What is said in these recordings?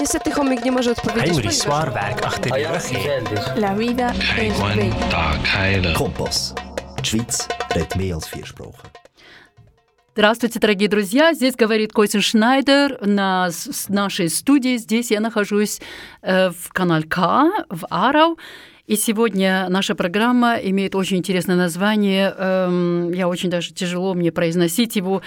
Niestety chomik nie może odpowiedzieć. Henry ponieważ- Swarberg, ach der Röchi. La vida es bella. Tag heilen. Kompass. Die Schweiz redet mehr als vier Sprachen. Здравствуйте, дорогие друзья! Здесь говорит Костин Шнайдер на нашей студии. Здесь я нахожусь э, в канале К, в Арау. И сегодня наша программа имеет очень интересное название. эм, я очень даже тяжело мне произносить его.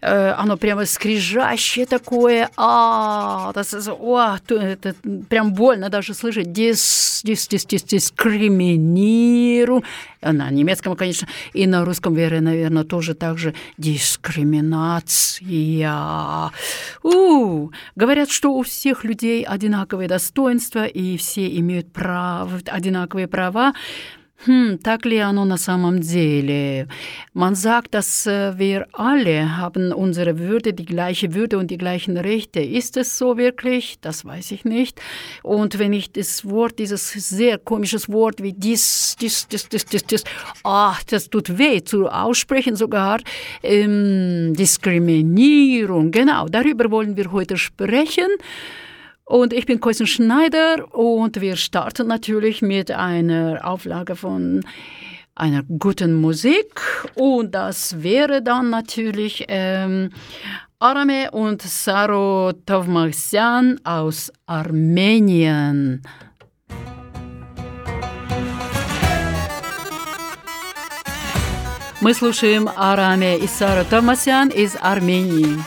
Э, оно прямо скрижащее такое. А, это прям больно даже слышать. Дис, дис, дис, дис, дискриминиру. На немецком, конечно, и на русском, вере, наверное, тоже так же дискриминация. У, говорят, что у всех людей одинаковые достоинства, и все имеют право, одинаковые права. Hm, так ли оно на самом деле? Man sagt, dass äh, wir alle haben unsere Würde, die gleiche Würde und die gleichen Rechte. Ist es so wirklich? Das weiß ich nicht. Und wenn ich das Wort, dieses sehr komisches Wort wie dies, dies, dies, dies, dies, dies, ach, das tut weh zu aussprechen sogar, ähm, Diskriminierung, genau, darüber wollen wir heute sprechen. Und ich bin Koisen Schneider und wir starten natürlich mit einer Auflage von einer guten Musik. Und das wäre dann natürlich ähm, Arame und Saro Tovmarsyan aus Armenien. Мы слушаем Араме и Сару Томасян из Армении.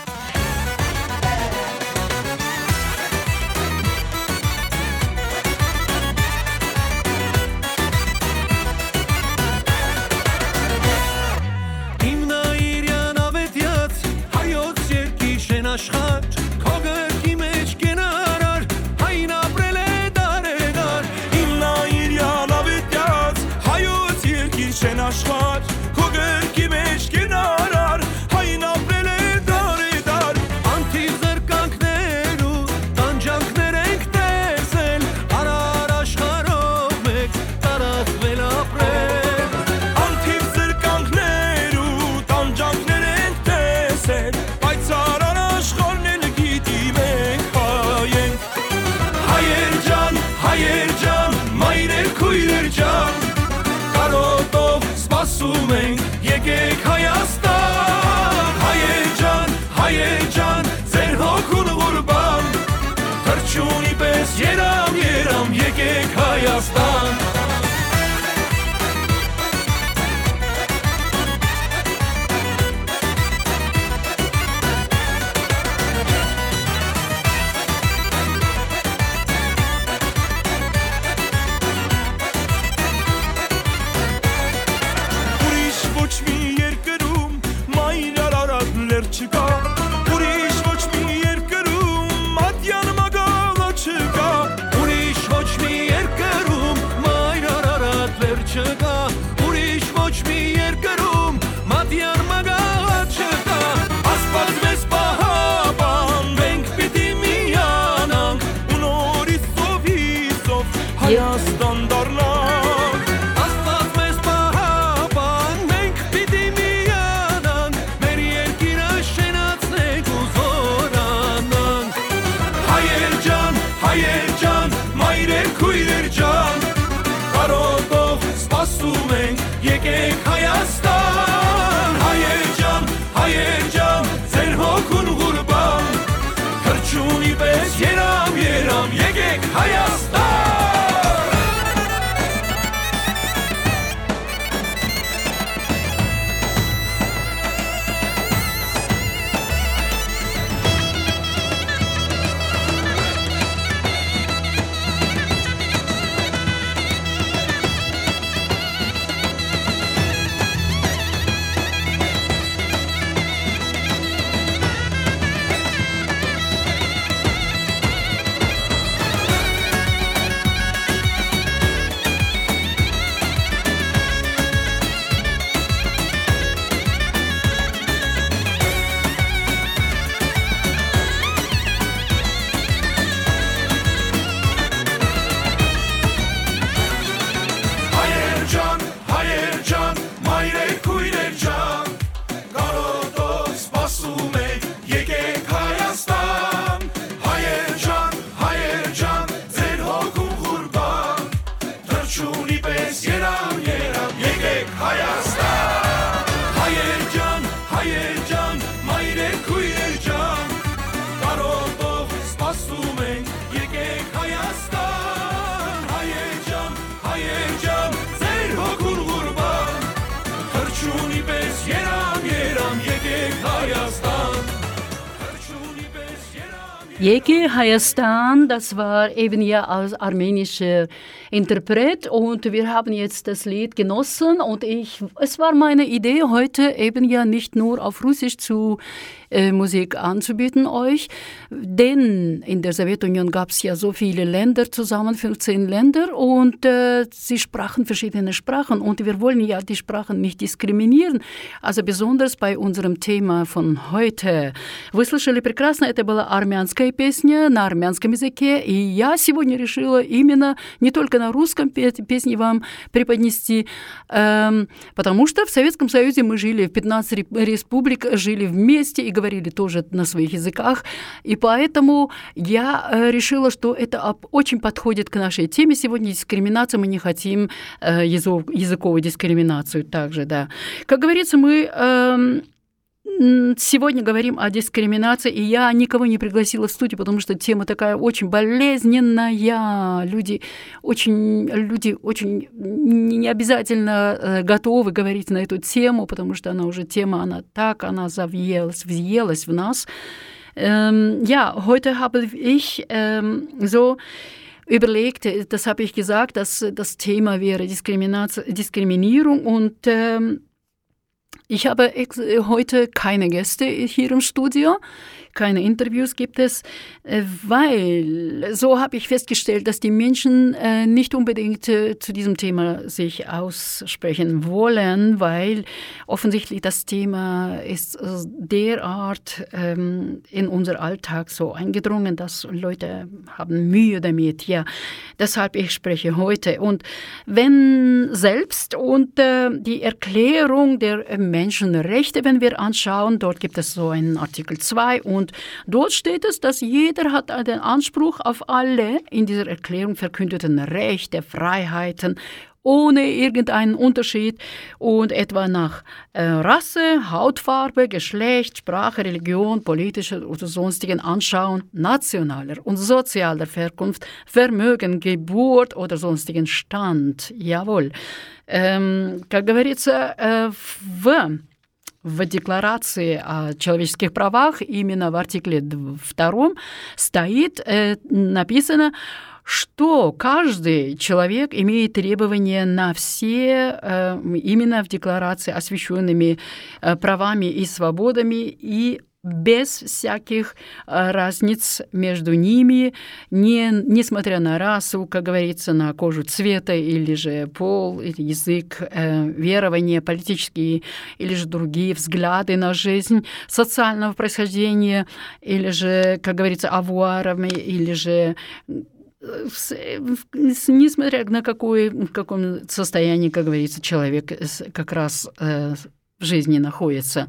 Եկեք Հայաստան Հայեր ջան, հայեր ջան, ձեր հոգուն ուրբան Թրջունի պես երամ, երամ, եկեք Հայաստան Hayastan, das war eben ja als armenischer Interpret. Und wir haben jetzt das Lied genossen. Und ich, es war meine Idee heute eben ja nicht nur auf Russisch zu äh, Musik anzubieten euch, denn in der Sowjetunion gab es ja so viele Länder zusammen, 15 Länder und äh, sie sprachen verschiedene Sprachen und wir wollen ja die Sprachen nicht diskriminieren, also besonders bei unserem Thema von heute. Вы слышали прекрасно, это была армянская песня на армянском языке, и я сегодня решила именно не только на русском песни вам преподнести, эм, потому что в Советском Союзе мы жили, в 15 республик жили вместе и говорили тоже на своих языках, и поэтому я э, решила, что это очень подходит к нашей теме сегодня дискриминация, мы не хотим э, языковую дискриминацию также, да. Как говорится, мы эм, Сегодня говорим о дискриминации, и я никого не пригласила в студию, потому что тема такая очень болезненная. Люди очень, люди очень не обязательно э, готовы говорить на эту тему, потому что она уже тема, она так, она завъелась, въелась в нас. Ähm, ja, heute habe ich ähm, so überlegt, das habe ich gesagt, dass das Thema wäre Diskriminierung und ähm, ich habe heute keine Gäste hier im Studio keine Interviews gibt es, äh, weil so habe ich festgestellt, dass die Menschen äh, nicht unbedingt äh, zu diesem Thema sich aussprechen wollen, weil offensichtlich das Thema ist derart ähm, in unser Alltag so eingedrungen, dass Leute haben Mühe damit. Ja, deshalb ich spreche heute. Und wenn selbst und die Erklärung der Menschenrechte, wenn wir anschauen, dort gibt es so einen Artikel 2 und und dort steht es, dass jeder hat den Anspruch auf alle in dieser Erklärung verkündeten Rechte, Freiheiten ohne irgendeinen Unterschied und etwa nach äh, Rasse, Hautfarbe, Geschlecht, Sprache, Religion, politischer oder sonstigen Anschauung, nationaler und sozialer Herkunft, Vermögen, Geburt oder sonstigen Stand. Jawohl. Ähm, как говорится, äh, в в Декларации о человеческих правах, именно в артикле 2 стоит, э, написано, что каждый человек имеет требования на все, э, именно в декларации, освященными э, правами и свободами и без всяких э, разниц между ними, не, несмотря на расу, как говорится, на кожу цвета или же пол, или язык, э, верования, политические или же другие взгляды на жизнь, социального происхождения, или же, как говорится, авуарами, или же несмотря на какое, в каком состоянии, как говорится, человек как раз э, в жизни находится.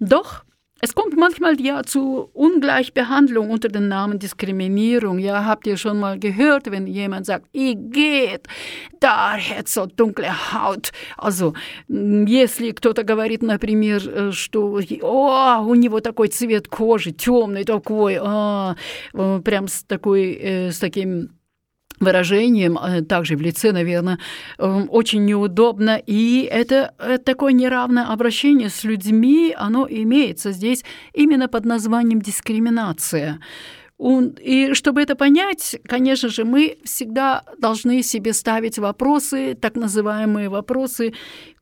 Doch Es kommt manchmal ja zu Ungleichbehandlung unter dem Namen Diskriminierung. Ja, habt ihr schon mal gehört, wenn jemand sagt, ich geht, da hat so dunkle Haut. Also, если кто-то говорит, например, что о, у него такой цвет кожи, темный такой, а, прям с такой, с таким выражением, э, также в лице, наверное, эм, очень неудобно. И это э, такое неравное обращение с людьми, оно имеется здесь именно под названием дискриминация. И чтобы это понять, конечно же, мы всегда должны себе ставить вопросы, так называемые вопросы,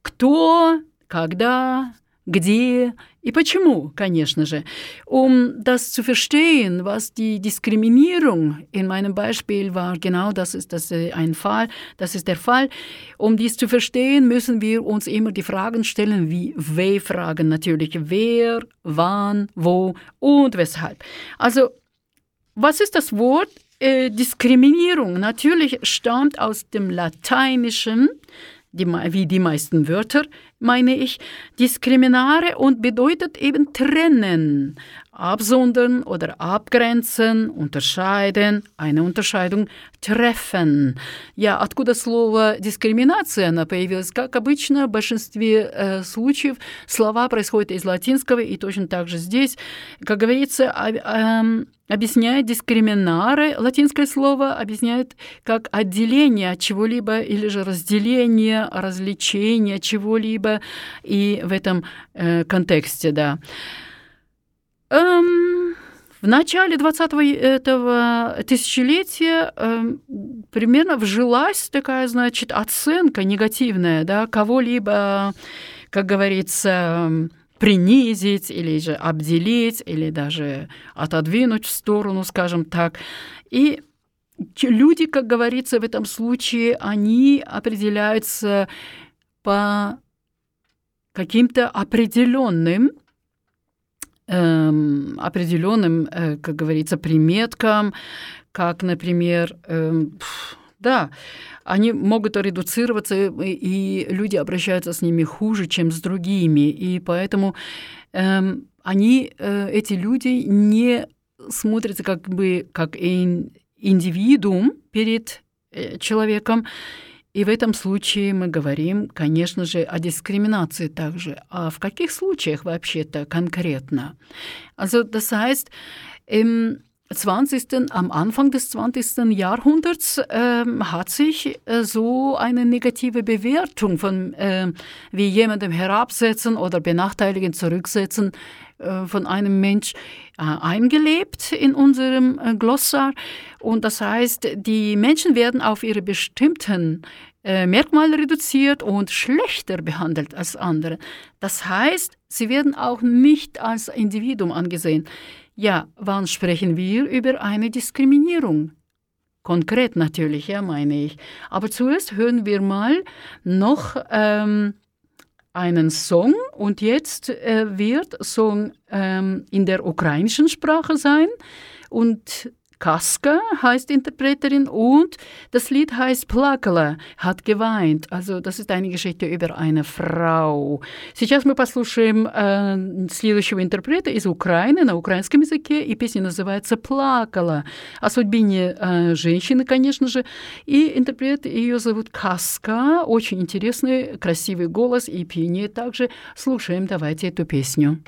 кто, когда, где и почему, конечно же. Um das zu verstehen, was die Diskriminierung in meinem Beispiel war, genau das ist das äh, ein Fall, das ist der Fall. Um dies zu verstehen, müssen wir uns immer die Fragen stellen, wie W-Fragen natürlich. Wer, wann, wo und weshalb. Also, was ist das Wort? Äh, Diskriminierung natürlich stammt aus dem Lateinischen die, wie die meisten Wörter, meine ich, diskriminare und bedeutet eben trennen, absondern oder abgrenzen, unterscheiden, eine Unterscheidung treffen. Я откуда слово дискриминация, она появилась, как обычно, в большинстве э, случаев слова происходят из латинского, и точно так же здесь, как говорится, э, э, объясняет дискриминары, латинское слово объясняет как отделение от чего-либо или же разделение, развлечение чего-либо, и в этом э, контексте, да. Эм, в начале 20-го этого тысячелетия э, примерно вжилась такая, значит, оценка негативная, да, кого-либо, как говорится, принизить или же обделить, или даже отодвинуть в сторону, скажем так. И люди, как говорится в этом случае, они определяются по каким-то определенным эм, определенным, э, как говорится, приметкам, как, например, эм, да, они могут редуцироваться, и люди обращаются с ними хуже, чем с другими. И поэтому эм, они, э, эти люди, не смотрятся как бы как ин, индивидуум перед э, человеком. И в этом случае мы говорим, конечно же, о дискриминации также. А в каких случаях вообще-то конкретно? Also das heißt, im 20. am Anfang des 20. Jahrhunderts äh, hat sich äh, so eine negative Bewertung von äh, wie jemandem herabsetzen oder benachteiligen, zurücksetzen äh, von einem Mensch äh, eingelebt in unserem äh, Glossar. Und das heißt, die Menschen werden auf ihre bestimmten Merkmale reduziert und schlechter behandelt als andere. Das heißt, sie werden auch nicht als Individuum angesehen. Ja, wann sprechen wir über eine Diskriminierung? Konkret natürlich, ja, meine ich. Aber zuerst hören wir mal noch ähm, einen Song und jetzt äh, wird Song ähm, in der ukrainischen Sprache sein. Und Kaska heißt Interpreterin und das Lied heißt Плакала, hat geweint. Also das ist eine Geschichte über eine Frau. Сейчас мы послушаем э, следующего интерпрета из Украины на украинском языке, и песня называется «Плакала» о судьбине э, женщины, конечно же. И интерпрет ее зовут Каска, очень интересный, красивый голос и пение также. Слушаем давайте эту песню.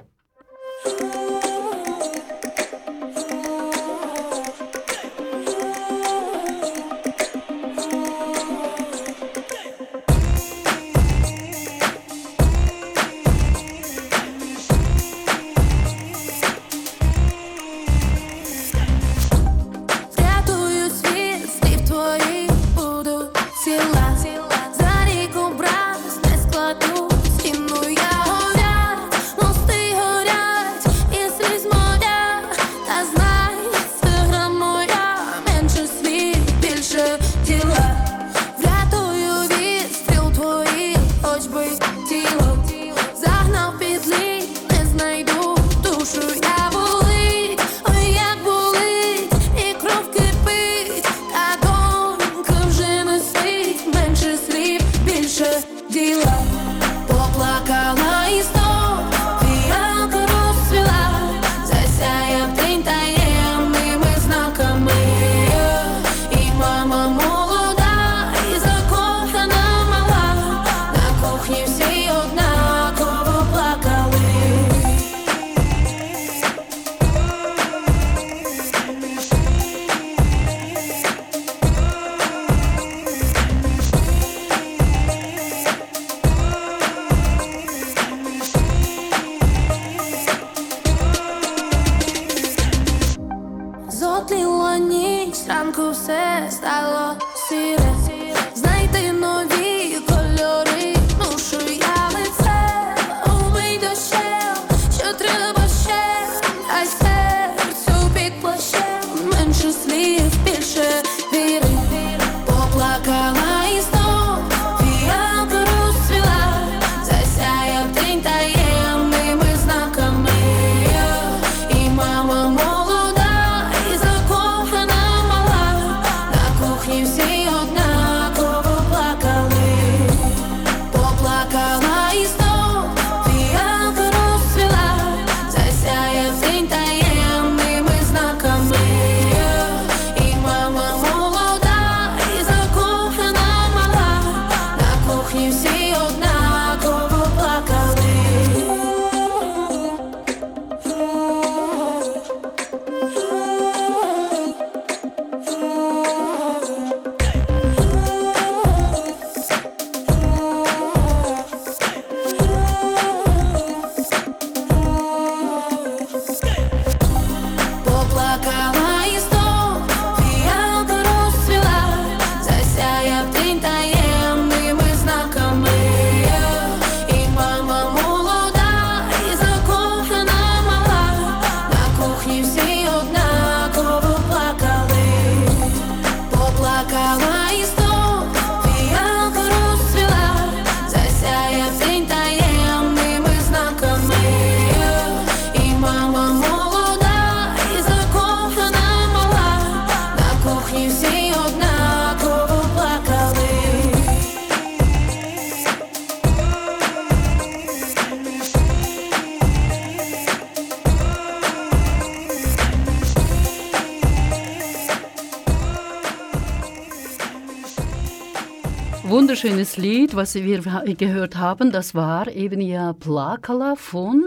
Wunderschönes Lied, was wir gehört haben. Das war eben ja Plakala von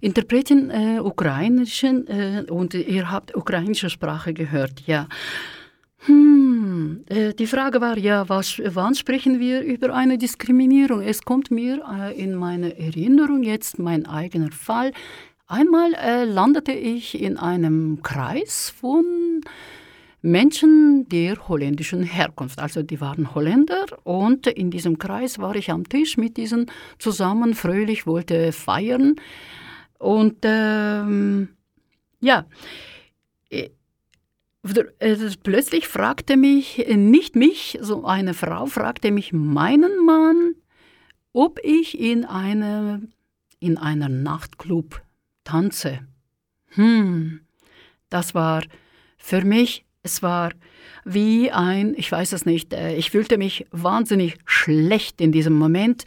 Interpretin äh, ukrainischen äh, und ihr habt ukrainische Sprache gehört, ja. Hm, äh, die Frage war ja, was, wann sprechen wir über eine Diskriminierung? Es kommt mir äh, in meine Erinnerung jetzt mein eigener Fall. Einmal äh, landete ich in einem Kreis von Menschen der holländischen Herkunft. Also die waren Holländer und in diesem Kreis war ich am Tisch mit diesen zusammen, fröhlich wollte feiern. Und ähm, ja, äh, plötzlich fragte mich, nicht mich, so eine Frau fragte mich meinen Mann, ob ich in, eine, in einer Nachtclub tanze. Hm, das war für mich es war wie ein, ich weiß es nicht, äh, ich fühlte mich wahnsinnig schlecht in diesem Moment.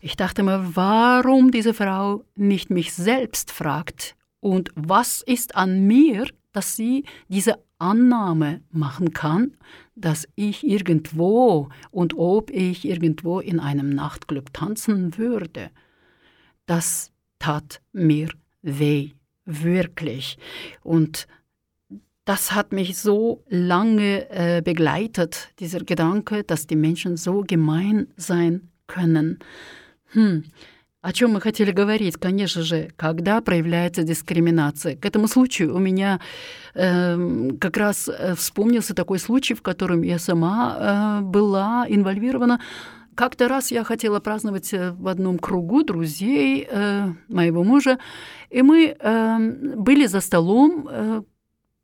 Ich dachte mir, warum diese Frau nicht mich selbst fragt und was ist an mir, dass sie diese Annahme machen kann, dass ich irgendwo und ob ich irgendwo in einem Nachtclub tanzen würde. Das tat mir weh, wirklich. Und das hat mich so lange äh, begleitet, dieser Gedanke, dass die Menschen so gemein sein können. Хм. О чем мы хотели говорить? Конечно же, когда проявляется дискриминация. К этому случаю у меня э, как раз э, вспомнился такой случай, в котором я сама э, была инвольвирована. Как-то раз я хотела праздновать э, в одном кругу друзей э, моего мужа, и мы э, были за столом, э,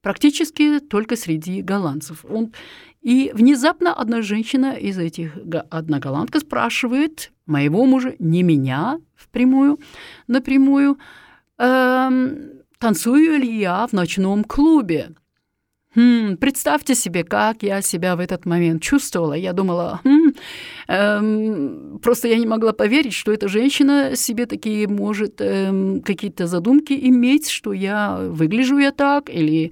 практически только среди голландцев. Он... И внезапно одна женщина из этих, одна голландка спрашивает моего мужа, не меня впрямую, напрямую, эм, танцую ли я в ночном клубе. Хм, представьте себе, как я себя в этот момент чувствовала. Я думала, хм, эм, просто я не могла поверить, что эта женщина себе такие может эм, какие-то задумки иметь, что я выгляжу я так или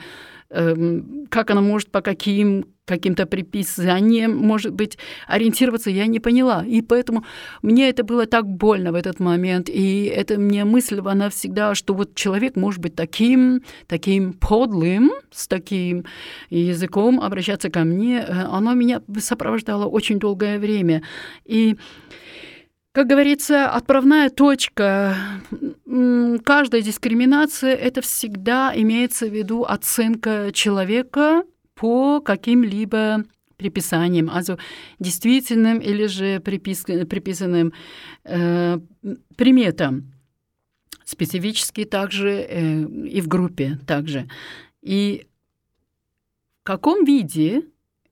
эм, как она может по каким каким-то приписанием, может быть, ориентироваться, я не поняла. И поэтому мне это было так больно в этот момент. И это мне мысль, она всегда, что вот человек может быть таким, таким подлым, с таким языком обращаться ко мне, э, оно меня сопровождало очень долгое время. И как говорится, отправная точка каждой дискриминации – это всегда имеется в виду оценка человека по каким-либо приписаниям, also действительным или же припис, приписанным э, приметам. Специфически также э, и в группе также. И в каком виде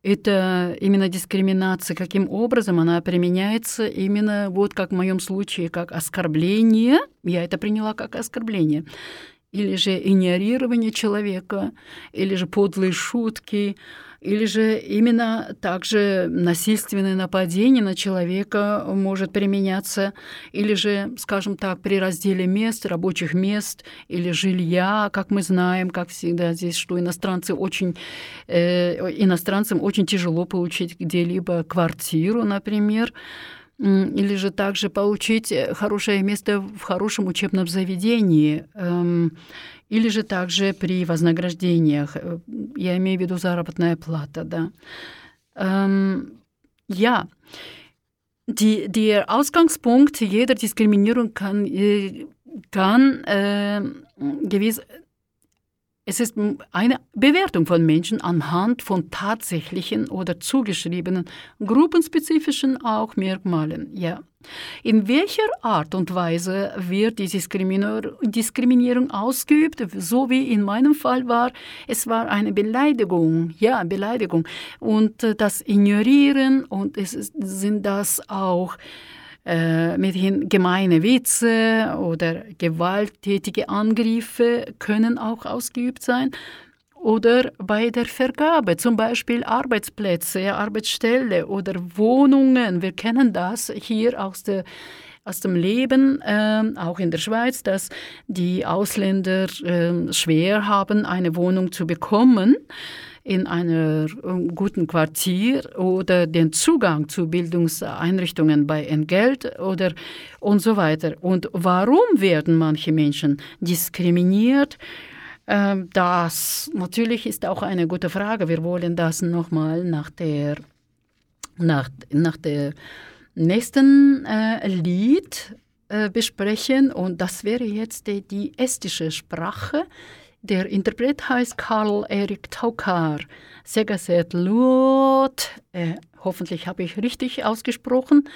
это именно дискриминация, каким образом она применяется именно вот как в моем случае, как оскорбление, я это приняла как оскорбление, или же игнорирование человека, или же подлые шутки, или же именно также насильственное нападение на человека может применяться, или же, скажем так, при разделе мест, рабочих мест или жилья, как мы знаем, как всегда здесь, что иностранцы очень, э, иностранцам очень тяжело получить где-либо квартиру, например, или же также получить э, хорошее место в хорошем учебном заведении, эм, или же также при вознаграждениях. Э, я имею в виду заработная плата, да. Ähm, ja, die, der Ausgangspunkt jeder Diskriminierung kann, kann äh, gewiss es ist eine Bewertung von Menschen anhand von tatsächlichen oder zugeschriebenen, gruppenspezifischen auch Merkmalen. Ja. In welcher Art und Weise wird die Diskriminierung ausgeübt? So wie in meinem Fall war, es war eine Beleidigung, ja, Beleidigung. Und äh, das Ignorieren und es sind das auch äh, mithin gemeine Witze oder gewalttätige Angriffe können auch ausgeübt sein. oder bei der Vergabe, zum Beispiel Arbeitsplätze, Arbeitsstelle oder Wohnungen. Wir kennen das hier aus der aus dem Leben, äh, auch in der Schweiz, dass die Ausländer äh, schwer haben, eine Wohnung zu bekommen in einem ähm, guten Quartier oder den Zugang zu Bildungseinrichtungen bei Entgelt oder und so weiter. Und warum werden manche Menschen diskriminiert? Ähm, das natürlich ist auch eine gute Frage. Wir wollen das nochmal nach der, nach, nach der nächsten äh, Lied äh, besprechen. Und das wäre jetzt die, die estische Sprache. Der Interpret heißt Karl Erik Taukar. Segaset Luot. Äh, hoffentlich habe ich richtig ausgesprochen.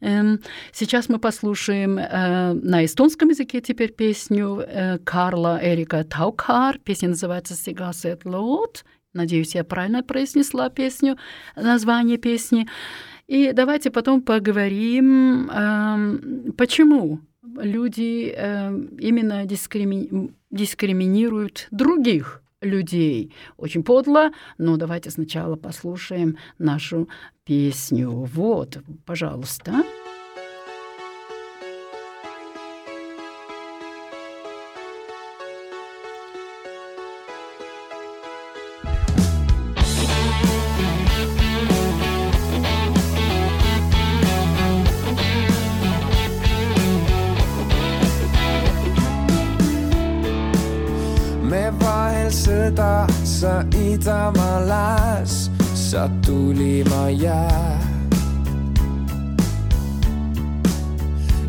Ähm, сейчас мы послушаем э, на эстонском языке теперь песню э, Карла Эрика Таукар. Песня называется «Сигасет Лот». Надеюсь, я правильно произнесла песню, название песни. И давайте потом поговорим, э, почему люди э, именно дискрими... дискриминируют других людей. Очень подло, но давайте сначала послушаем нашу песню. Вот, пожалуйста. sõda, sa idamaa lääs, sa tulima jää.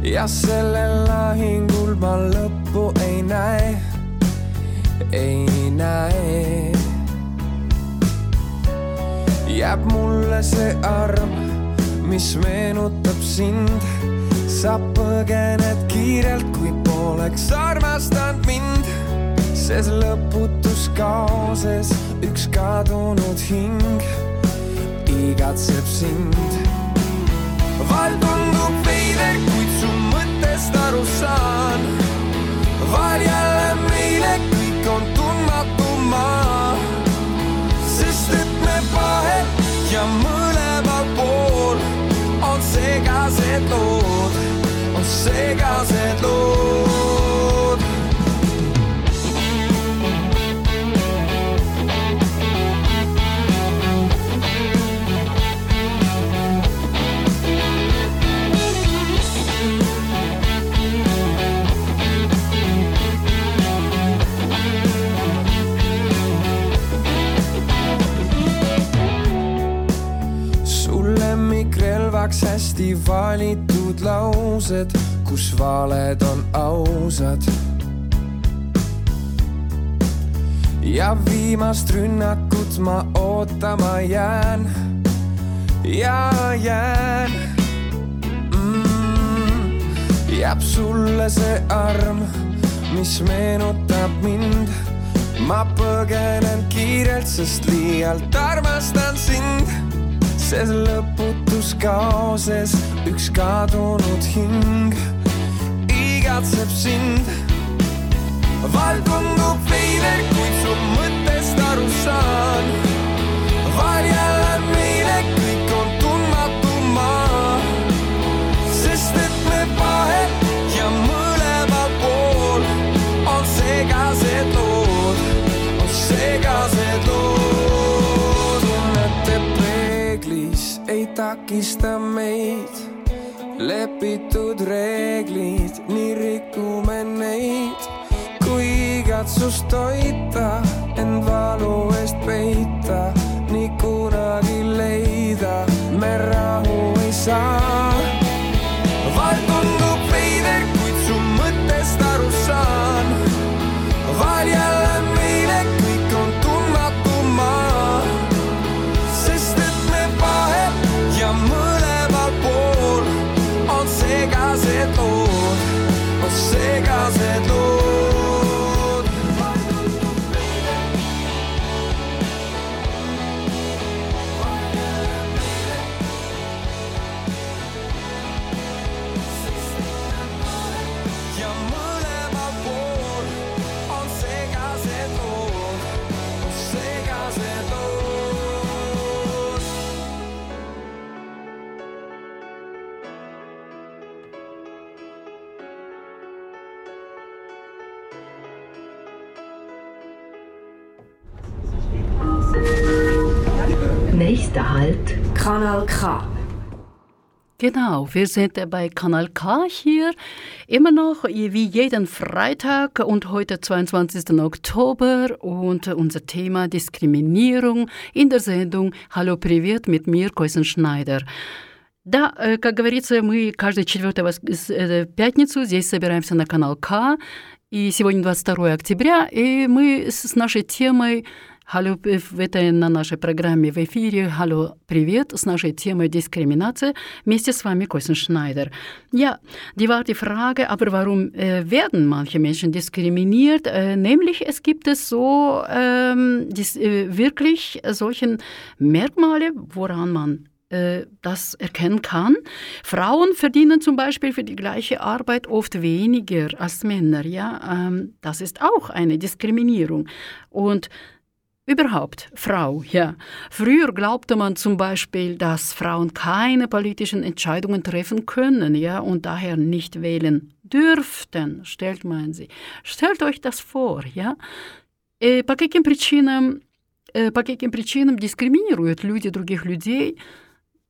ja sellel lahingul ma lõppu ei näe, ei näe. jääb mulle see arm, mis meenutab sind, sa põgened kiirelt, kui poleks armastanud mind ses lõputus kaoses üks kadunud hing igatseb sind. val tundub veider, kuid su mõttest aru saan. val jälle meile kõik on tundmatu maa, sest et me vahet ja mõlemal pool on segased lood, on segased lood hästi valitud laused, kus valed on ausad. ja viimast rünnakut ma ootama jään ja jään mm,. jääb sulle see arm, mis meenutab mind. ma põgenen kiirelt, sest liialt armastan sind ses lõputus kaoses üks kadunud hing igatseb sind. val tundub veider, kuid su mõttest aru saan. val jälle meile kõik on tundmatu maa, sest et me vahet ja mõlemal pool on segased lood, on segased lood ei takista meid. lepitud reeglid, nii rikume neid. kui igatsust toita, end valu eest peita, nii kunagi leida me rahu ei saa. gazetou, você gazetou. Nächster Halt, Kanal K. Genau, wir sind bei Kanal K hier, immer noch wie jeden Freitag und heute 22. Oktober und unser Thema Diskriminierung in der Sendung Hallo Привет mit mir, Койсен Schneider. Да, как говорится, мы каждую четвертую пятницу здесь собираемся на канал К, и сегодня 22 октября, и мы с нашей темой Hallo, в этой на нашей программе в эфире «Hallo, привет» с нашей темой «Diskrimination» вместе с вами Койсен Schneider. Ja, die war die Frage, aber warum äh, werden manche Menschen diskriminiert? Äh, nämlich es gibt es so ähm, dies, äh, wirklich solche Merkmale, woran man äh, das erkennen kann. Frauen verdienen zum Beispiel für die gleiche Arbeit oft weniger als Männer. Ja, ähm, das ist auch eine Diskriminierung. Und Überhaupt, Frau, ja. Früher glaubte man zum Beispiel, dass Frauen keine politischen Entscheidungen treffen können, ja, und daher nicht wählen dürften, stellt man sie. Stellt euch das vor, ja. Э, по каким причинам, э, по каким причинам дискриминируют люди других людей,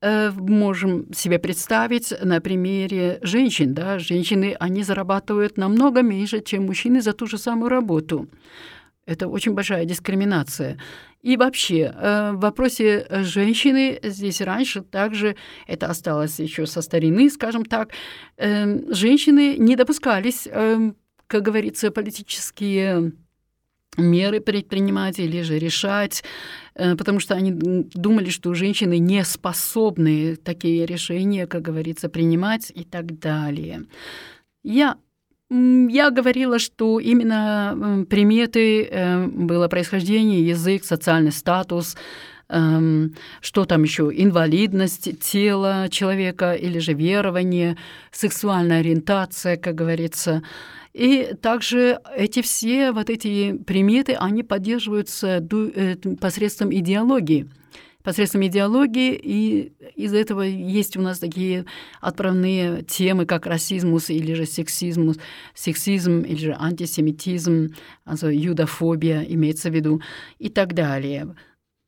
э, можем себе представить на примере женщин, да, женщины, они зарабатывают намного меньше, чем мужчины за ту же самую работу. Это очень большая дискриминация. И вообще, э, в вопросе женщины здесь раньше также, это осталось еще со старины, скажем так, э, женщины не допускались, э, как говорится, политические меры предпринимать или же решать, потому что они думали, что женщины не способны такие решения, как говорится, принимать и так далее. Я я говорила, что именно приметы э, было происхождение, язык, социальный статус, эм, что там еще, инвалидность тела человека или же верование, сексуальная ориентация, как говорится. И также эти все вот эти приметы, они поддерживаются э, посредством идеологии – посредством идеологии, и из этого есть у нас такие отправные темы, как расизмус или же сексизмус, сексизм или же антисемитизм, also юдофобия имеется в виду, и так далее.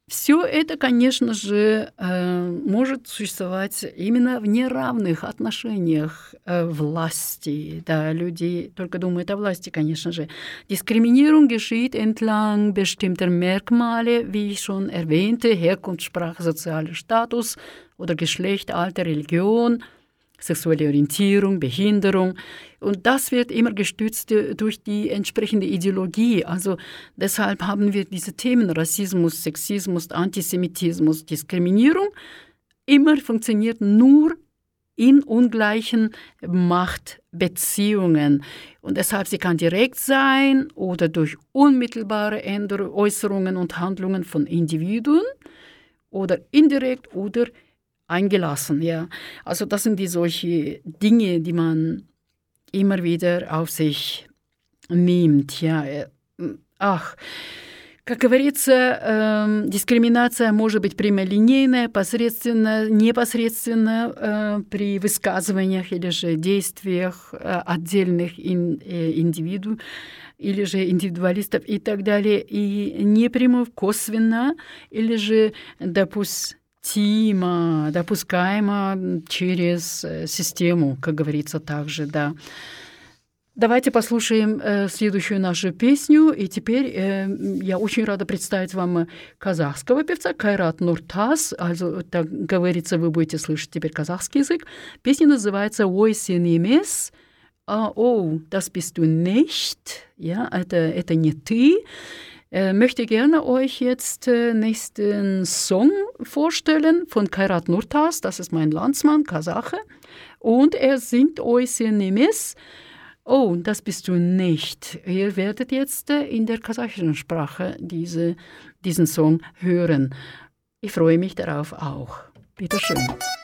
Все это, конечно же, э, может существовать именно в неравных отношениях э, власти. Да, люди только думают о власти, конечно же. Diskriminierung geschieht entlang bestimmter Merkmale, wie ich schon erwähnte, Herkunft, Sprache, sozialer Status oder Geschlecht, Alter, Religion – sexuelle Orientierung, Behinderung. Und das wird immer gestützt durch die entsprechende Ideologie. Also deshalb haben wir diese Themen Rassismus, Sexismus, Antisemitismus, Diskriminierung immer funktioniert nur in ungleichen Machtbeziehungen. Und deshalb sie kann direkt sein oder durch unmittelbare Äußerungen und Handlungen von Individuen oder indirekt oder eingelassen. Ja. Also das sind die solche Dinge, die man immer wieder auf sich nimmt. Ja. Ах, как говорится, э, дискриминация может быть прямолинейная, посредственно, непосредственно э, при высказываниях или же действиях э, отдельных ин, э, индивидуумов или же индивидуалистов и так далее, и непрямо, косвенно, или же, допустим, допустимо, допускаемо через э, систему, как говорится также, да. Давайте послушаем э, следующую нашу песню. И теперь э, я очень рада представить вам казахского певца Кайрат Нуртас. Also, так говорится, вы будете слышать теперь казахский язык. Песня называется «Ой, сенемес». А, «О, das bist du nicht». Ja, это, это не ты. Äh, möchte gerne euch jetzt äh, nächsten Song vorstellen von Kairat Nurtas, das ist mein Landsmann, Kasache. Und er singt Oisinimis. Oh, das bist du nicht. Ihr werdet jetzt äh, in der kasachischen Sprache diese, diesen Song hören. Ich freue mich darauf auch. Bitteschön. schön.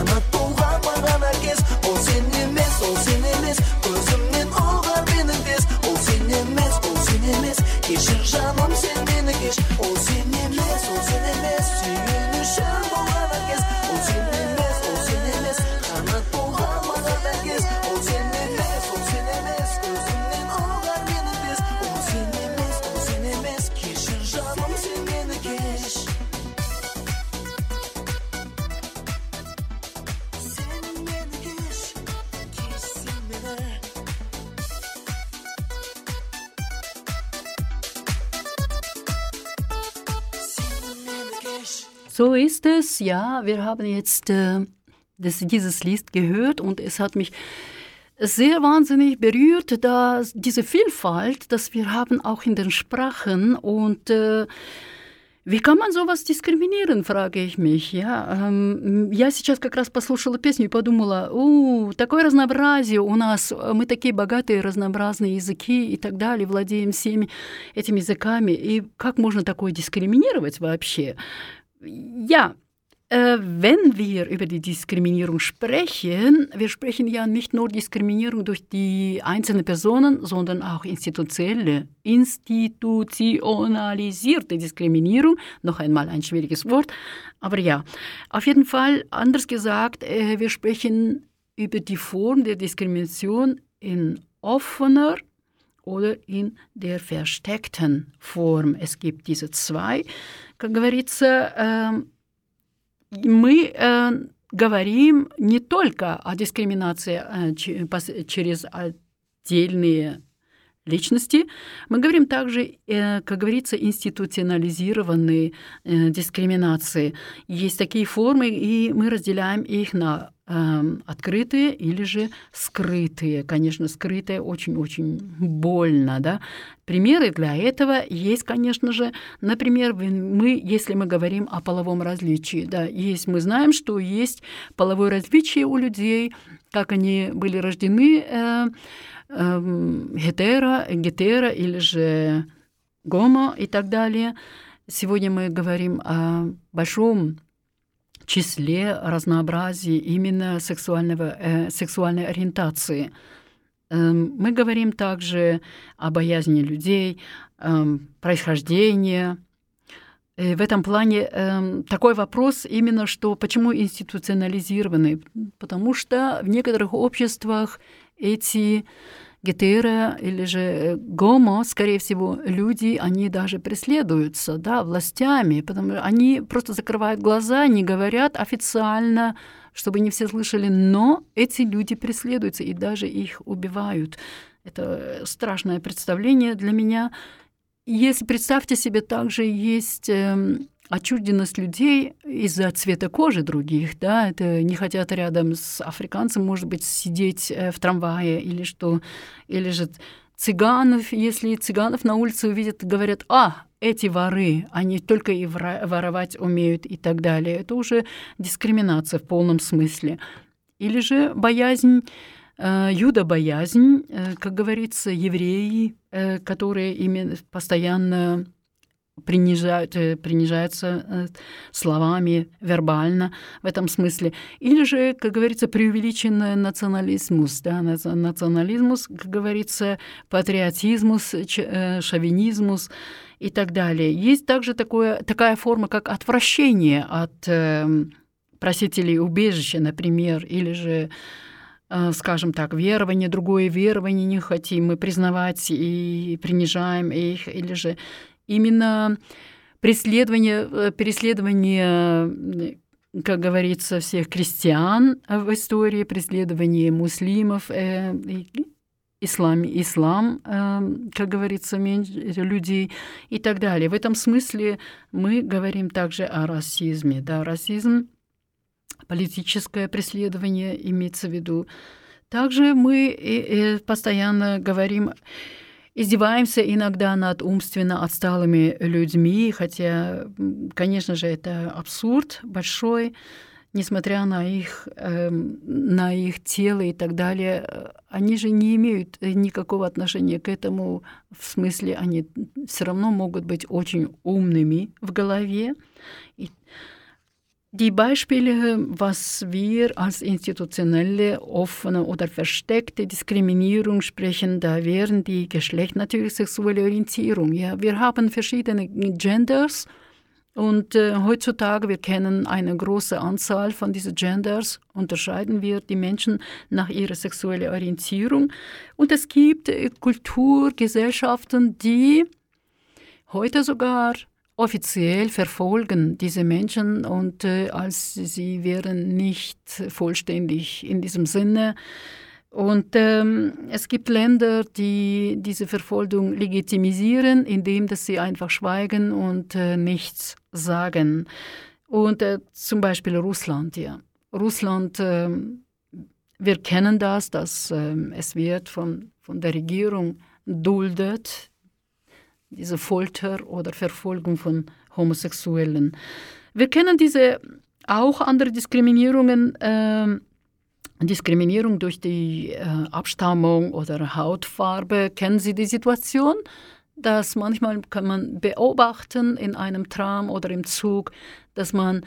I'm a ist es, ja. Wir haben jetzt äh, das, dieses Lied gehört und es hat mich sehr wahnsinnig berührt, da diese Vielfalt, dass wir haben auch in den Sprachen und äh, wie kann man sowas diskriminieren, frage ich mich. Ja, эм, я сейчас как раз послушала песню и подумала, у, такое разнообразие у нас, мы такие богатые, разнообразные языки и так далее, владеем всеми этими языками, и как можно такое дискриминировать вообще? Ja, äh, wenn wir über die Diskriminierung sprechen, wir sprechen ja nicht nur Diskriminierung durch die einzelnen Personen, sondern auch institutionelle, institutionalisierte Diskriminierung. Noch einmal ein schwieriges Wort. Aber ja, auf jeden Fall, anders gesagt, äh, wir sprechen über die Form der Diskrimination in offener oder in der versteckten Form. Es gibt diese zwei, как говорится, ähm, мы э, говорим не только о дискриминации э, через отдельные личности, мы говорим также, э, как говорится, институционализированные дискриминации. Есть такие формы, и мы разделяем их на эм, открытые или же скрытые. Конечно, скрытые очень-очень больно, да. Примеры для этого есть, конечно же, например, мы, если мы говорим о половом различии, да, есть, мы знаем, что есть половое различие у людей, как они были рождены, э, эм, гетеро, гетеро или же гомо и так далее. Сегодня мы говорим о большом числе разнообразии именно сексуального, э, сексуальной ориентации. Эм, Мы говорим также о боязни людей, эм, происхождения. И в этом плане эм, такой вопрос именно, что почему институционализированы? Потому что в некоторых обществах эти гетеро или же э, гомо, скорее всего, люди, они даже преследуются, да, властями, потому что они просто закрывают глаза, не говорят официально, чтобы не все слышали, но эти люди преследуются и даже их убивают. Это страшное представление для меня. Если представьте себе, также есть эм, отчужденность людей из-за цвета кожи других, да, это не хотят рядом с африканцем, может быть, сидеть э, в трамвае или что, или же цыганов, если цыганов на улице увидят, говорят, а, эти воры, они только и воровать умеют и так далее. Это уже дискриминация в полном смысле. Или же боязнь, э, юдо-боязнь, э, как говорится, евреи, которые именно постоянно принижают, э, принижаются э, словами, вербально в этом смысле. Или же, как говорится, преувеличенный национализмус, да, национализмус, как говорится, патриотизмус, э, шовинизмус и так далее. Есть также такое, такая форма, как отвращение от просителей убежища, например, или же скажем так, верование, другое верование не хотим мы признавать и принижаем их, или же именно преследование, э, переследование как говорится, всех крестьян в истории, преследование муслимов, э, ислам, ислам э, как говорится, людей и так далее. В этом смысле мы говорим также о расизме. Да, расизм, политическое преследование имеется в виду. Также мы постоянно говорим издеваемся иногда над умственно отсталыми людьми, хотя, конечно же, это абсурд большой, несмотря на их, э, на их тело и так далее, они же не имеют никакого отношения к этому, в смысле, они все равно могут быть очень умными в голове. Die Beispiele, was wir als institutionelle, offene oder versteckte Diskriminierung sprechen, da wären die Geschlecht natürlich sexuelle Orientierung. Ja, wir haben verschiedene Genders und äh, heutzutage wir kennen eine große Anzahl von diesen Genders. Unterscheiden wir die Menschen nach ihrer sexuellen Orientierung und es gibt äh, Kulturgesellschaften, die heute sogar offiziell verfolgen diese Menschen und äh, als sie wären nicht vollständig in diesem Sinne. Und ähm, es gibt Länder, die diese Verfolgung legitimisieren, indem dass sie einfach schweigen und äh, nichts sagen. Und äh, zum Beispiel Russland, ja. Russland, ähm, wir kennen das, dass ähm, es wird von, von der Regierung duldet, diese Folter oder Verfolgung von Homosexuellen. Wir kennen diese auch andere Diskriminierungen, äh, Diskriminierung durch die äh, Abstammung oder Hautfarbe. Kennen Sie die Situation? dass manchmal kann man beobachten in einem Tram oder im Zug, dass man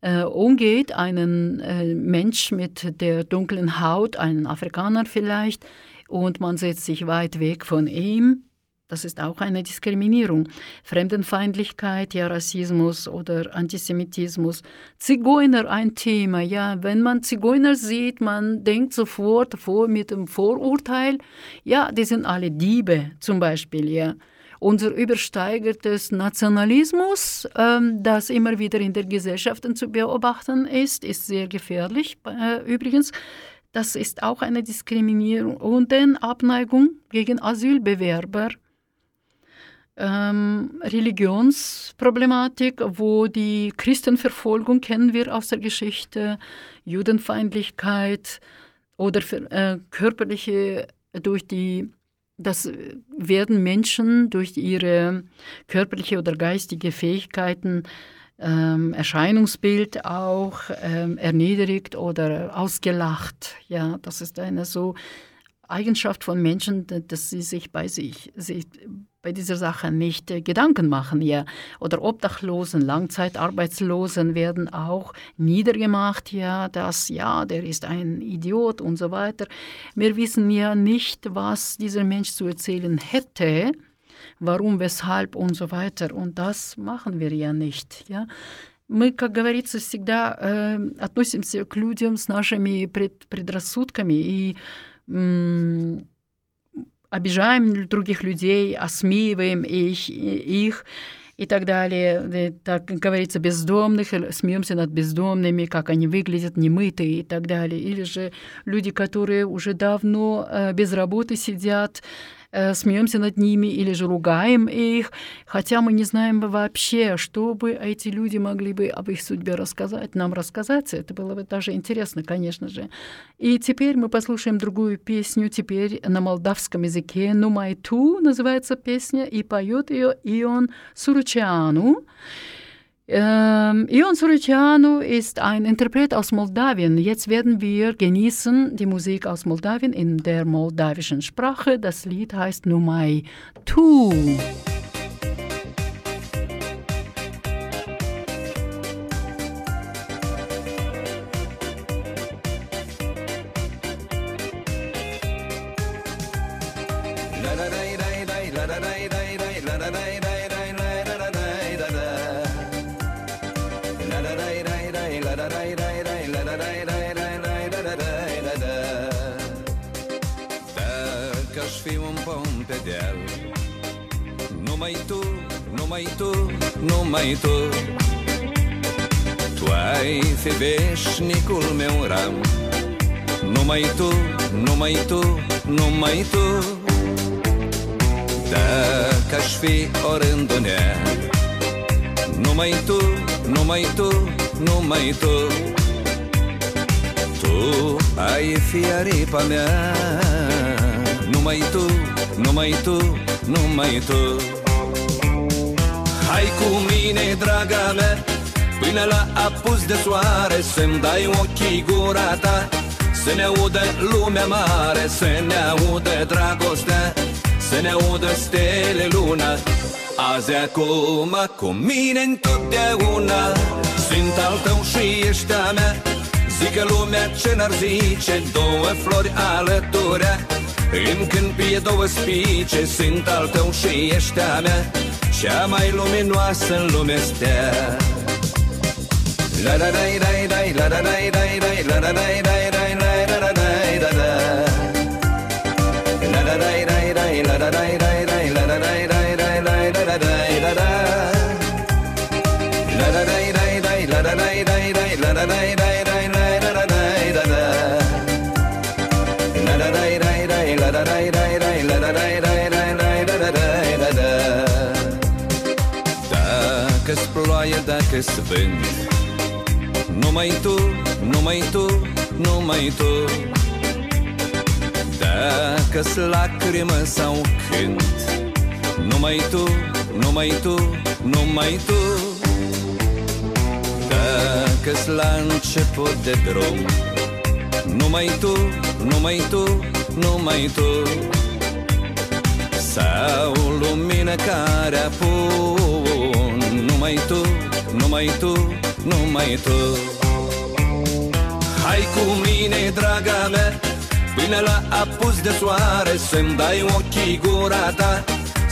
äh, umgeht, einen äh, Mensch mit der dunklen Haut, einen Afrikaner vielleicht, und man setzt sich weit weg von ihm das ist auch eine Diskriminierung. Fremdenfeindlichkeit, ja, Rassismus oder Antisemitismus. Zigeuner ein Thema, ja. Wenn man Zigeuner sieht, man denkt sofort vor mit dem Vorurteil, ja, die sind alle Diebe zum Beispiel, ja. Unser übersteigertes Nationalismus, ähm, das immer wieder in der Gesellschaft zu beobachten ist, ist sehr gefährlich äh, übrigens. Das ist auch eine Diskriminierung und dann Abneigung gegen Asylbewerber ähm, Religionsproblematik, wo die Christenverfolgung kennen wir aus der Geschichte, Judenfeindlichkeit oder äh, körperliche durch die das werden Menschen durch ihre körperliche oder geistige Fähigkeiten ähm, Erscheinungsbild auch ähm, erniedrigt oder ausgelacht. Ja, das ist eine so Eigenschaft von Menschen, dass sie sich bei sich, sich bei dieser Sache nicht äh, Gedanken machen. Ja. Oder Obdachlosen, Langzeitarbeitslosen werden auch niedergemacht, ja, dass ja, der ist ein Idiot und so weiter. Wir wissen ja nicht, was dieser Mensch zu erzählen hätte, warum, weshalb und so weiter. Und das machen wir ja nicht. Ja. Мы, как говорится, всегда э, относимся к людям с нашими пред, предрассудками и обижаем других людей, осмеиваем их, их и так далее. Так говорится, бездомных, смеемся над бездомными, как они выглядят, немытые и так далее. Или же люди, которые уже давно э, без работы сидят, смеемся над ними или же ругаем их, хотя мы не знаем вообще, что бы эти люди могли бы об их судьбе рассказать, нам рассказать. Это было бы даже интересно, конечно же. И теперь мы послушаем другую песню, теперь на молдавском языке. «Нумайту» называется песня, и поет ее Ион Суручану. Ähm, Ion Suricianu ist ein Interpret aus Moldawien. Jetzt werden wir genießen die Musik aus Moldawien in der moldawischen Sprache. Das Lied heißt Numai Tu. Numai tu, numai tu ai fi veșnicul meu ram. Numai tu, numai tu, numai tu Dacă aș fi orândunea Numai tu, numai tu, numai tu Tu ai fi aripa mea. Numai tu, numai tu, numai tu Hai cu mine, draga mea Până la apus de soare Să-mi dai ochii gura ta Să ne audă lumea mare Să ne audă dragostea Să ne audă stele luna. Azi acum cu mine întotdeauna Sunt al tău și ești a mea. Zică lumea ce n-ar zice Două flori alăturea Îmi câmpie două spice Sunt al tău și ești a mea cea mai luminoasă în lume stea La la la la la la la la la la la la la la la la ploaie dacă vânt Numai tu, numai tu, numai tu. Dacă-s lacrimă sau cânt Numai tu, numai tu, numai tu. Dacă-s la început de drum Numai tu, numai tu, numai tu. Sau lumină care apun numai tu, numai tu, numai tu. Hai cu mine, draga mea Până la apus de soare Să-mi dai ochii gura ta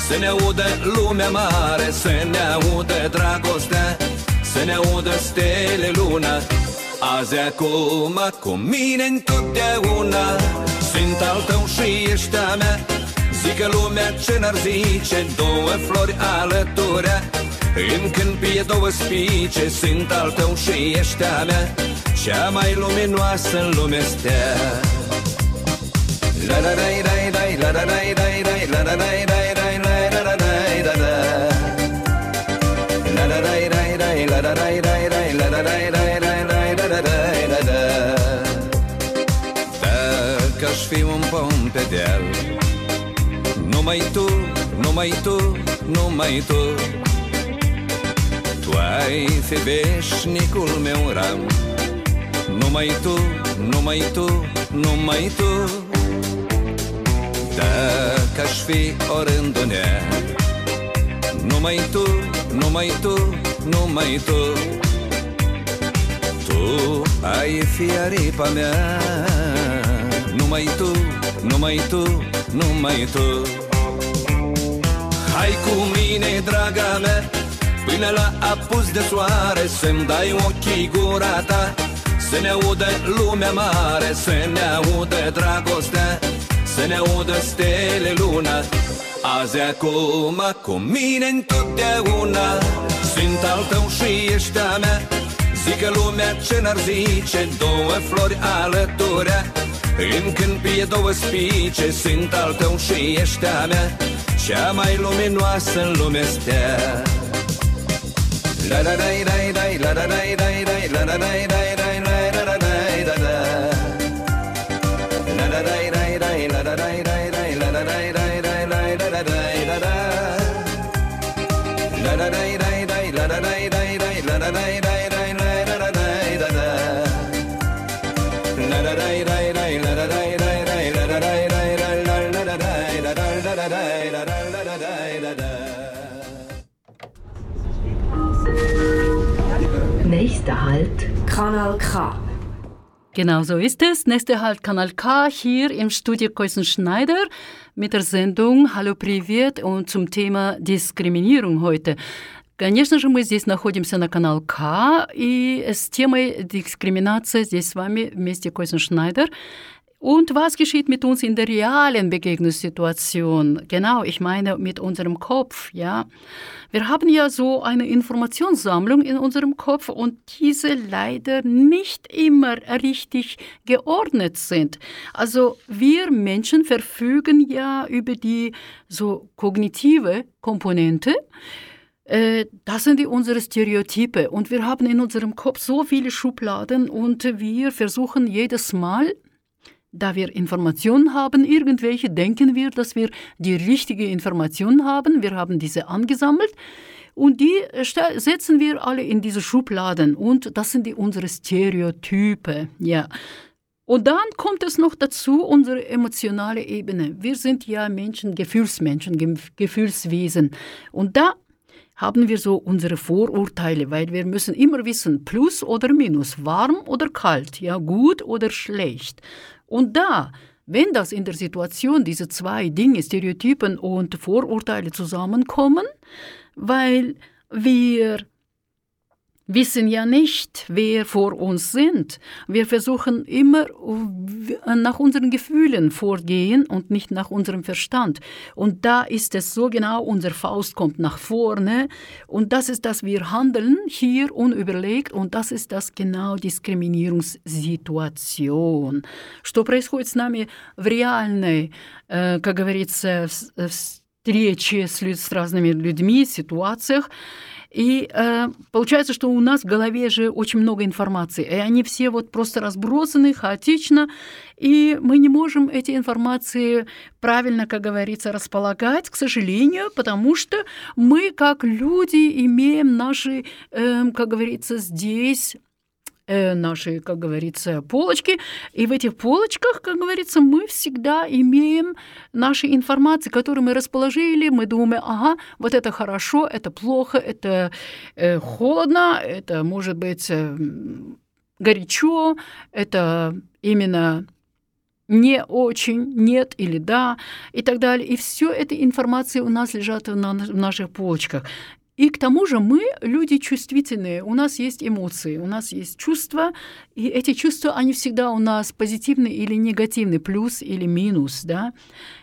Să ne audă lumea mare Să ne audă dragostea Să ne audă stele luna. Azi acum cu mine întotdeauna Sunt al tău și ești a mea. Zică lumea ce n-ar zice Două flori alăturea îmi câmpie două spice Sunt al tău și ești a mea Cea mai luminoasă în lume stea La la la la la la la la la la la la la la la la La la la la la la la la la la la la la la la Dacă aș fi un pom pe deal Numai tu, numai tu, numai tu tu ai fi veșnicul meu ram. Numai tu, numai tu, numai tu. Dacă aș fi orândunea Numai tu, numai tu, numai tu. Tu ai fi aripa mea. Numai tu, numai tu, numai tu. Hai cu mine, draga mea Până la apus de soare Să-mi dai ochii gura ta Să ne audă lumea mare Să ne audă dragostea să ne audă stele luna. Azi acum cu mine întotdeauna Sunt al tău și ești a mea. Zică lumea ce n-ar zice Două flori alăturea În câmpie două spice Sunt al tău și ești a mea. Cea mai luminoasă în lume stea la la la la la la la la la da la da da da Nächster Halt, Kanal K. Genau so ist es. Nächster Halt Kanal K hier im Studio Keusen Schneider mit der Sendung Hallo Privet und zum Thema Diskriminierung heute. Конечно же, мы здесь находимся на канал К, и с темой дискриминации здесь с вами вместе Койсен Шнайдер. Und was geschieht mit uns in der realen Begegnungssituation? Genau, ich meine mit unserem Kopf, ja. Wir haben ja so eine Informationssammlung in unserem Kopf und diese leider nicht immer richtig geordnet sind. Also wir Menschen verfügen ja über die so kognitive Komponente. Äh, das sind die unsere Stereotype und wir haben in unserem Kopf so viele Schubladen und wir versuchen jedes Mal da wir Informationen haben, irgendwelche denken wir, dass wir die richtige Information haben. Wir haben diese angesammelt und die setzen wir alle in diese Schubladen und das sind die unsere Stereotype. Ja. Und dann kommt es noch dazu, unsere emotionale Ebene. Wir sind ja Menschen, Gefühlsmenschen, Gefühlswesen. Und da haben wir so unsere Vorurteile, weil wir müssen immer wissen, plus oder minus, warm oder kalt, ja, gut oder schlecht. Und da, wenn das in der Situation diese zwei Dinge, Stereotypen und Vorurteile zusammenkommen, weil wir wissen ja nicht, wer vor uns sind. Wir versuchen immer nach unseren Gefühlen vorgehen und nicht nach unserem Verstand. Und da ist es so genau, unser Faust kommt nach vorne und das ist, dass wir handeln hier unüberlegt und das ist das genau Diskriminierungssituation. Что происходит с нами в реальной, как говорится, встрече с, с разными людьми, ситуациях, и э, получается, что у нас в голове же очень много информации, и они все вот просто разбросаны хаотично, и мы не можем эти информации правильно, как говорится, располагать, к сожалению, потому что мы, как люди, имеем наши, э, как говорится, здесь Э, наши, как говорится, полочки. И в этих полочках, как говорится, мы всегда имеем наши информации, которые мы расположили. Мы думаем, ага, вот это хорошо, это плохо, это э, холодно, это может быть э, горячо, это именно не очень, нет или да, и так далее. И все эта информация у нас лежат на наших полочках. И к тому же мы люди чувствительные, у нас есть эмоции, у нас есть чувства, и эти чувства, они всегда у нас позитивные или негативные, плюс или минус, да.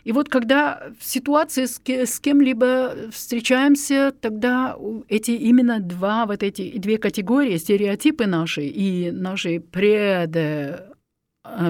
И вот когда в ситуации с, с кем-либо встречаемся, тогда эти именно два, вот эти две категории, стереотипы наши и наши пред, э,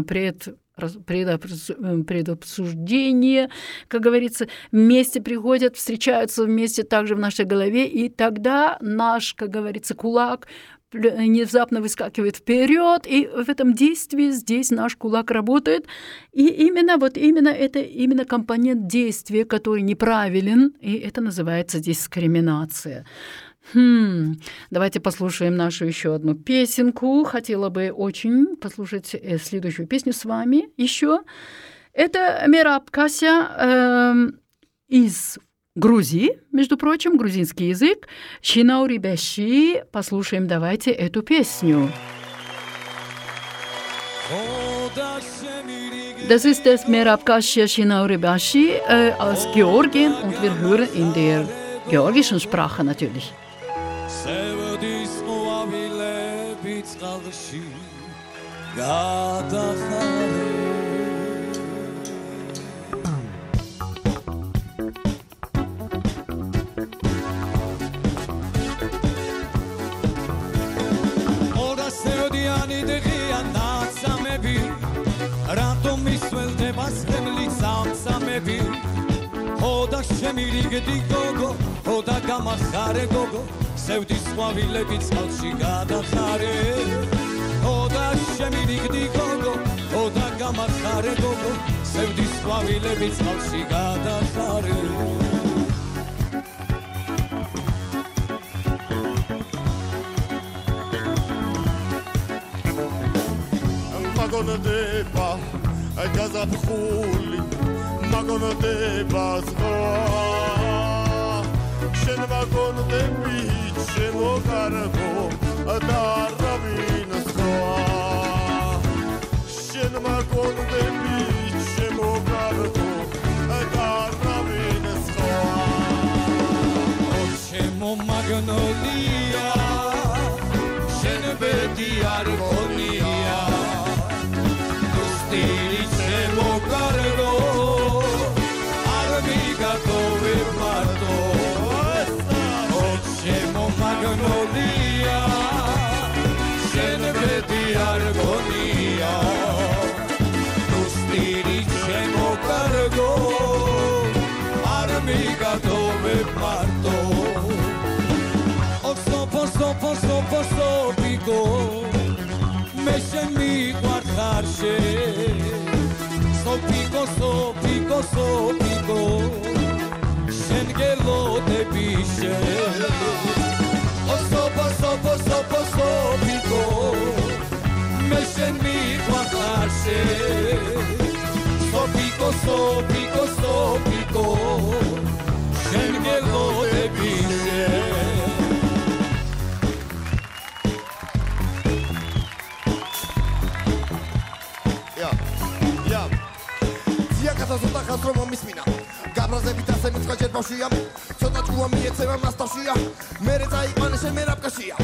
пред предобсуждение, как говорится, вместе приходят, встречаются вместе также в нашей голове, и тогда наш, как говорится, кулак внезапно выскакивает вперед, и в этом действии здесь наш кулак работает. И именно вот именно это именно компонент действия, который неправилен, и это называется дискриминация. Хм, давайте послушаем нашу еще одну песенку. Хотела бы очень послушать э, следующую песню с вами еще. Это Мераб Кася э, из Грузии, между прочим, грузинский язык. Шинаури Беши. Послушаем давайте эту песню. Das ist das Merab Kasia Shinauribashi äh, aus Georgien und wir hören in der georgischen Sprache natürlich. გადახარე ორასეოდიანი დღეა ნაცამები რატომ ისველდება სხემლიც ამცამები ოდა შემირიგდი გოგო ოდა გამახარე გოგო სევდის ხვავილები წყალში გადახარე ხოდა შემირიგდი გოგო ხოდა გამახარე გოგო სევდის ყვავილები წყალში გადახარე მაგონდება გაზაფხული მაგონდება ზღვა შენ მაგონდები შემოგარგო და რავინ სხვა შენ მაგონდები piace Στο πίκο, στο πίκο, στο πίκο Sen gelo te piše Oso, poso, poso, poso, piko mi kvaklaše Sopico, piko, sto piko, რომ მომისმინა გაბრაზებით ასე მიწყა ჯერ ბავშვია ცოტა ჭუა მიეცემა მასტავშია. მერე წაიყვანე შენ მერაბკაშია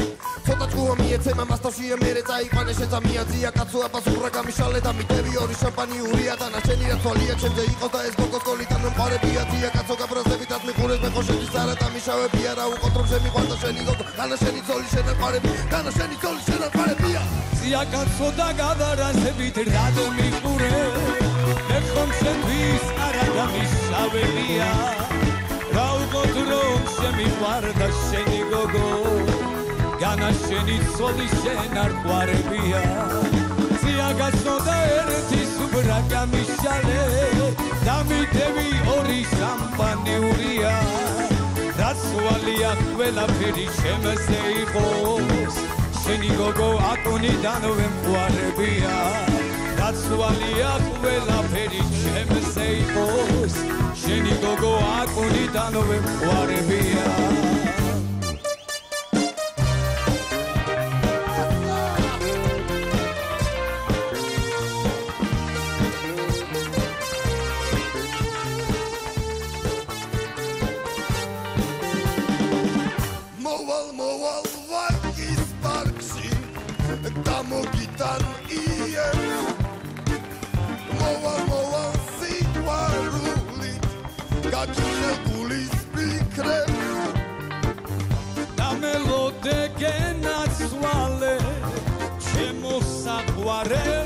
ცოტა ჭუა მიეცემა მასტავშია მერე წაიყვანე შენ ზამია ზია კაცო აბას უბრა გამიშალე და მიტევი ორი შამპანიურია და ნაშენი რა თვალია ჩემზე იყო და ეს გოგოს კოლიდან მომყარებია ზია კაცო გაბრაზებით ათ მიყურეს მე ხო შედის არა და მიშავებია. რა უყოთ რომ შემიყვარდა შენი გოგო განა შენი ძოლი შენ aqarები განა შენი ძოლი შენ aqarებია ზია კაცო და გავარაზებით რად მიყურე ვერ ხომ შენთვის არ ადამიანსაველია გავყოთ რომ შემიყვარდა შენი გოგო განაშენი ცოლი შენ არ გვარებია. წიაგაცნოდა ერთის ბრაკა მიშალე დამიდევი ორი შამპანიურია რაც ვალია ყველაფერი შემზე იყოს შენი გოგო აკონიდან ვემყარებია გაცვალია ყველაფერი ჩემზე იყოს შენი გოგო აკონიდან ვემყარებიან pared.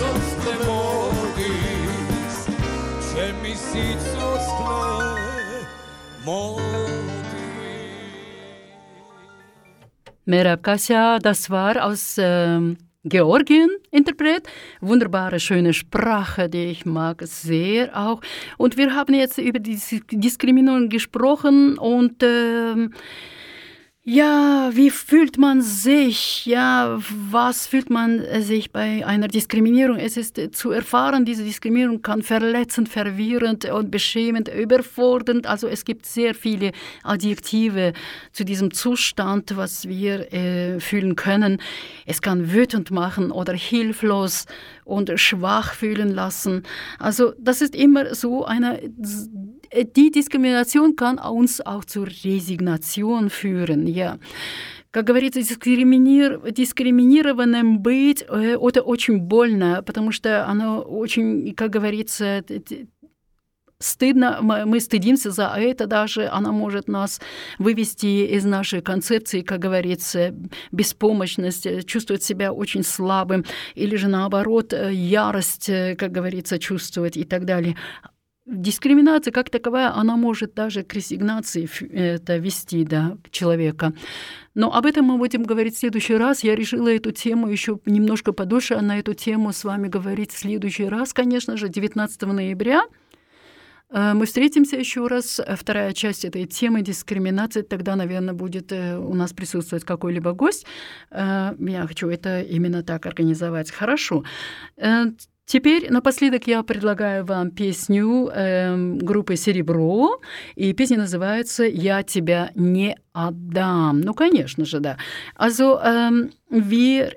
סיצוץ למורגיס, שמסיצוץ למורגיס. Merab Kasia, das war aus ähm, Georgien Interpret. Wunderbare, schöne Sprache, die ich mag sehr auch. Und wir haben jetzt über die Diskriminierung gesprochen und ähm, ja, wie fühlt man sich? Ja, was fühlt man sich bei einer Diskriminierung? Es ist zu erfahren, diese Diskriminierung kann verletzend, verwirrend und beschämend, überfordernd. Also es gibt sehr viele Adjektive zu diesem Zustand, was wir äh, fühlen können. Es kann wütend machen oder hilflos und schwach fühlen lassen. Also das ist immer so eine die Diskrimination kann uns auch zur Resignation führen. Ja. Как говорится, дискриминир... дискриминированным быть э, это очень больно, потому что оно очень, как говорится, стыдно, мы стыдимся за это даже, она может нас вывести из нашей концепции, как говорится, беспомощность, чувствовать себя очень слабым, или же наоборот, э, ярость, э, как говорится, чувствовать и так далее. Дискриминация как таковая, она может даже к рессигнации это вести да, человека. Но об этом мы будем говорить в следующий раз. Я решила эту тему еще немножко подольше на эту тему с вами говорить в следующий раз, конечно же, 19 ноября. Э, мы встретимся еще раз. Вторая часть этой темы дискриминации. Тогда, наверное, будет э, у нас присутствовать какой-либо гость. Э, я хочу это именно так организовать. Хорошо. Теперь напоследок я предлагаю вам песню э, группы «Серебро», и песня называется «Я тебя не отдам». Ну, конечно же, да. Also, ähm, wir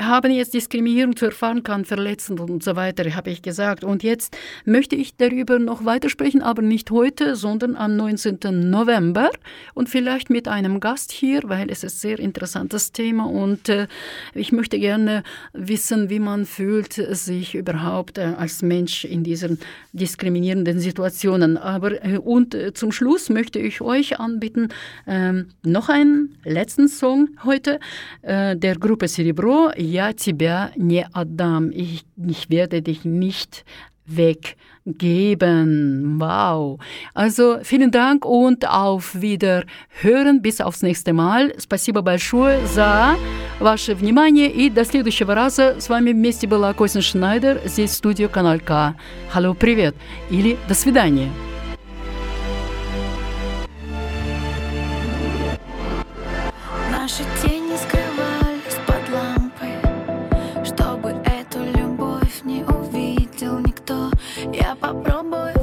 haben jetzt Diskriminierung zu erfahren kann, verletzend und so weiter, habe ich gesagt. Und jetzt möchte ich darüber noch weitersprechen, aber nicht heute, sondern am 19. November und vielleicht mit einem Gast hier, weil es ist ein sehr interessantes Thema und äh, ich möchte gerne wissen, wie man fühlt sich überhaupt äh, als Mensch in diesen diskriminierenden Situationen. Aber äh, und äh, zum Schluss möchte ich euch anbieten ähm, noch einen letzten Song heute äh, der Gruppe Cerebro я тебя не отдам, ich, ich werde dich nicht weggeben. Wow. Also vielen Dank und auf Wiederhören. Bis aufs nächste Mal. Спасибо большое за ваше внимание и до следующего раза. С вами вместе была Костин Шнайдер, здесь студия Канал К. Халло, привет или до свидания. pra promover.